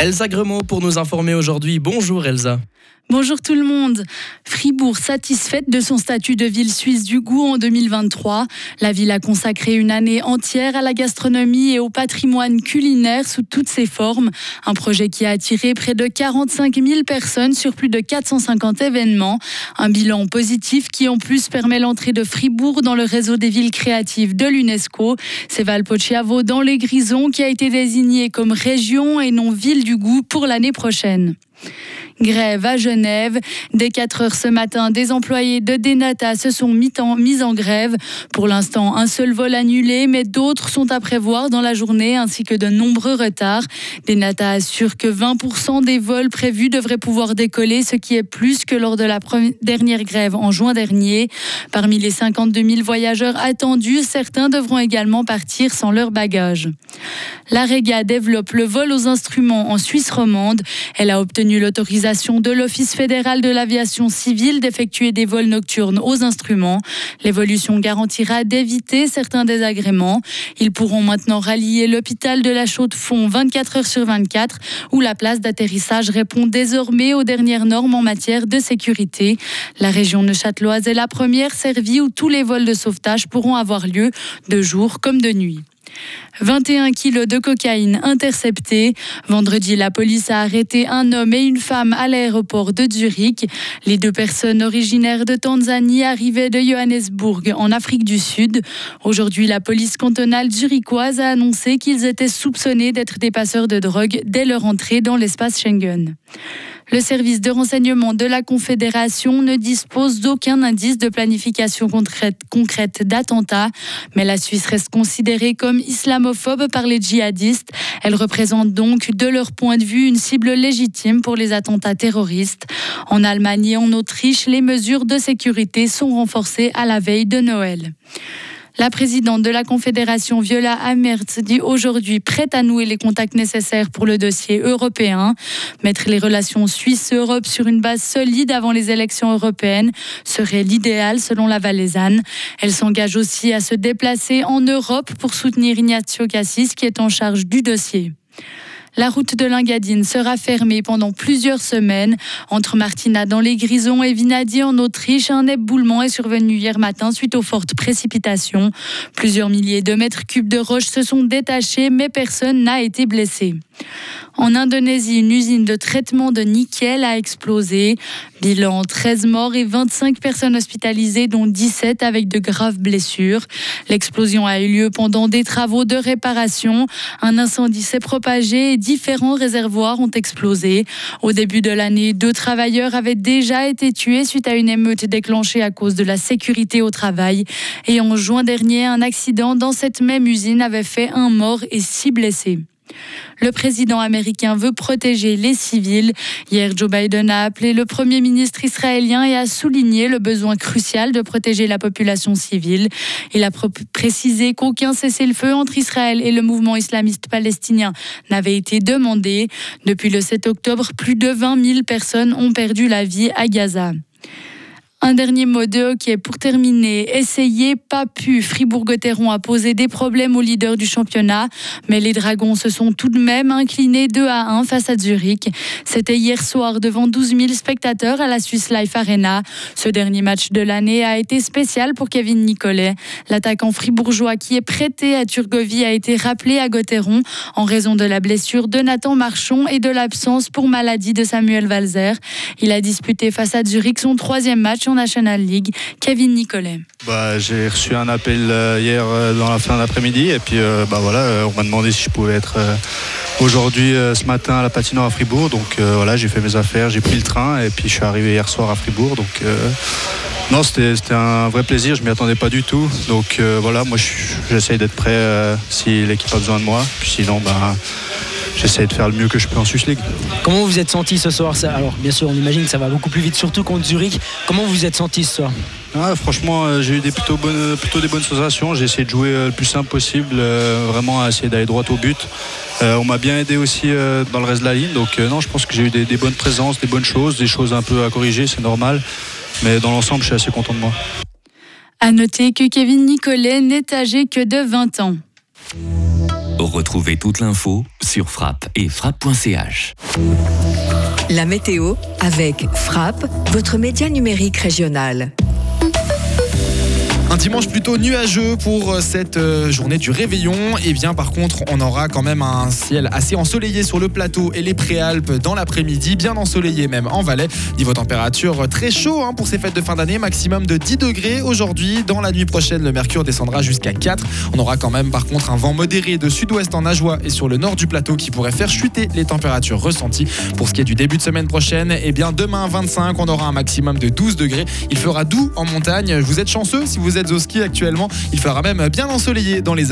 Elsa Gremaud pour nous informer aujourd'hui. Bonjour Elsa. Bonjour tout le monde. Fribourg satisfaite de son statut de ville suisse du goût en 2023. La ville a consacré une année entière à la gastronomie et au patrimoine culinaire sous toutes ses formes. Un projet qui a attiré près de 45 000 personnes sur plus de 450 événements. Un bilan positif qui en plus permet l'entrée de Fribourg dans le réseau des villes créatives de l'UNESCO. C'est Valpociavo dans les Grisons qui a été désigné comme région et non ville du goût pour l'année prochaine. Grève à Genève. Dès 4 heures ce matin, des employés de Denata se sont mis en, grève. Pour l'instant, un seul vol annulé, mais d'autres sont à prévoir dans la journée ainsi que de nombreux retards. Denata assure que 20% des vols prévus devraient pouvoir décoller, ce qui est plus que lors de la dernière grève en juin dernier. Parmi les 52 000 voyageurs attendus, certains devront également partir sans leur bagage. La Rega développe le vol aux instruments en Suisse romande. Elle a obtenu l'autorisation de l'Office fédéral de l'aviation civile d'effectuer des vols nocturnes aux instruments. L'évolution garantira d'éviter certains désagréments. Ils pourront maintenant rallier l'hôpital de la Chaux-de-Fonds 24 heures sur 24, où la place d'atterrissage répond désormais aux dernières normes en matière de sécurité. La région neuchâteloise est la première servie où tous les vols de sauvetage pourront avoir lieu de jour comme de nuit. 21 kilos de cocaïne interceptés. Vendredi, la police a arrêté un homme et une femme à l'aéroport de Zurich. Les deux personnes originaires de Tanzanie arrivaient de Johannesburg en Afrique du Sud. Aujourd'hui, la police cantonale zurichoise a annoncé qu'ils étaient soupçonnés d'être des passeurs de drogue dès leur entrée dans l'espace Schengen. Le service de renseignement de la Confédération ne dispose d'aucun indice de planification concrète, concrète d'attentats, mais la Suisse reste considérée comme islamophobe par les djihadistes. Elle représente donc, de leur point de vue, une cible légitime pour les attentats terroristes. En Allemagne et en Autriche, les mesures de sécurité sont renforcées à la veille de Noël. La présidente de la Confédération, Viola Amertz, dit aujourd'hui prête à nouer les contacts nécessaires pour le dossier européen. Mettre les relations Suisse-Europe sur une base solide avant les élections européennes serait l'idéal selon la Valaisanne. Elle s'engage aussi à se déplacer en Europe pour soutenir Ignazio Cassis qui est en charge du dossier. La route de l'Ingadine sera fermée pendant plusieurs semaines. Entre Martina dans les Grisons et Vinadi en Autriche, un éboulement est survenu hier matin suite aux fortes précipitations. Plusieurs milliers de mètres cubes de roches se sont détachés, mais personne n'a été blessé. En Indonésie, une usine de traitement de nickel a explosé. Bilan 13 morts et 25 personnes hospitalisées, dont 17 avec de graves blessures. L'explosion a eu lieu pendant des travaux de réparation. Un incendie s'est propagé et différents réservoirs ont explosé. Au début de l'année, deux travailleurs avaient déjà été tués suite à une émeute déclenchée à cause de la sécurité au travail. Et en juin dernier, un accident dans cette même usine avait fait un mort et six blessés. Le président américain veut protéger les civils. Hier, Joe Biden a appelé le Premier ministre israélien et a souligné le besoin crucial de protéger la population civile. Il a précisé qu'aucun cessez-le-feu entre Israël et le mouvement islamiste palestinien n'avait été demandé. Depuis le 7 octobre, plus de 20 000 personnes ont perdu la vie à Gaza. Un dernier mot de hockey pour terminer. Essayé, pas pu. Fribourg-Gotteron a posé des problèmes au leader du championnat, mais les Dragons se sont tout de même inclinés 2 à 1 face à Zurich. C'était hier soir devant 12 000 spectateurs à la Swiss Life Arena. Ce dernier match de l'année a été spécial pour Kevin Nicolet. L'attaquant fribourgeois qui est prêté à Turgovie a été rappelé à Gotteron en raison de la blessure de Nathan Marchon et de l'absence pour maladie de Samuel Walzer. Il a disputé face à Zurich son troisième match National League. Kevin Nicolet. Bah, j'ai reçu un appel euh, hier euh, dans la fin d'après-midi et puis euh, bah, voilà, on m'a demandé si je pouvais être aujourd'hui ce matin à la patinoire à Fribourg. Donc voilà, j'ai fait mes affaires, j'ai pris le train et puis je suis arrivé hier soir à Fribourg. Donc non, c'était un vrai plaisir, je m'y attendais pas du tout. Donc voilà, moi j'essaye d'être prêt si l'équipe a besoin de moi. Puis sinon, bah, j'essaie de faire le mieux que je peux en Swiss League. Comment vous êtes senti ce soir Alors, bien sûr, on imagine que ça va beaucoup plus vite, surtout contre Zurich. Comment vous vous êtes senti ce soir ah, franchement, euh, j'ai eu des plutôt, bonnes, plutôt des bonnes sensations. J'ai essayé de jouer euh, le plus simple possible, euh, vraiment à essayer d'aller droit au but. on m'a bien aidé aussi dans le reste de la ligne. Donc, non, je pense que j'ai eu des, des, bonnes présences, des bonnes choses, des choses un peu à corriger, c'est normal. Mais dans l'ensemble, je suis assez content de moi. À noter que Kevin Nicolet n'est âgé que de 20 ans. Retrouvez toute l'info sur frappe et frappe.ch. La météo avec Frappe, votre média numérique régional. Un dimanche plutôt nuageux pour euh, cette euh, journée du réveillon. Et bien par contre, on aura quand même un ciel assez ensoleillé sur le plateau et les préalpes dans l'après-midi, bien ensoleillé même en Valais. Niveau température très chaud hein, pour ces fêtes de fin d'année, maximum de 10 degrés aujourd'hui. Dans la nuit prochaine, le mercure descendra jusqu'à 4. On aura quand même par contre un vent modéré de sud-ouest en Ajoie et sur le nord du plateau qui pourrait faire chuter les températures ressenties. Pour ce qui est du début de semaine prochaine, et bien demain 25, on aura un maximum de 12 degrés. Il fera doux en montagne. Vous êtes chanceux si vous actuellement. Il fera même bien ensoleillé dans les